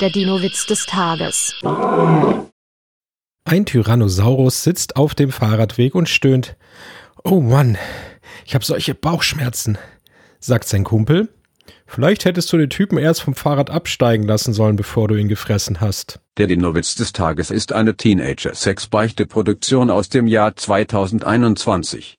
Der Dino-Witz des Tages. Ein Tyrannosaurus sitzt auf dem Fahrradweg und stöhnt. Oh Mann, ich habe solche Bauchschmerzen, sagt sein Kumpel. Vielleicht hättest du den Typen erst vom Fahrrad absteigen lassen sollen, bevor du ihn gefressen hast. Der Dino-Witz des Tages ist eine Teenager-Sex-Beichte-Produktion aus dem Jahr 2021.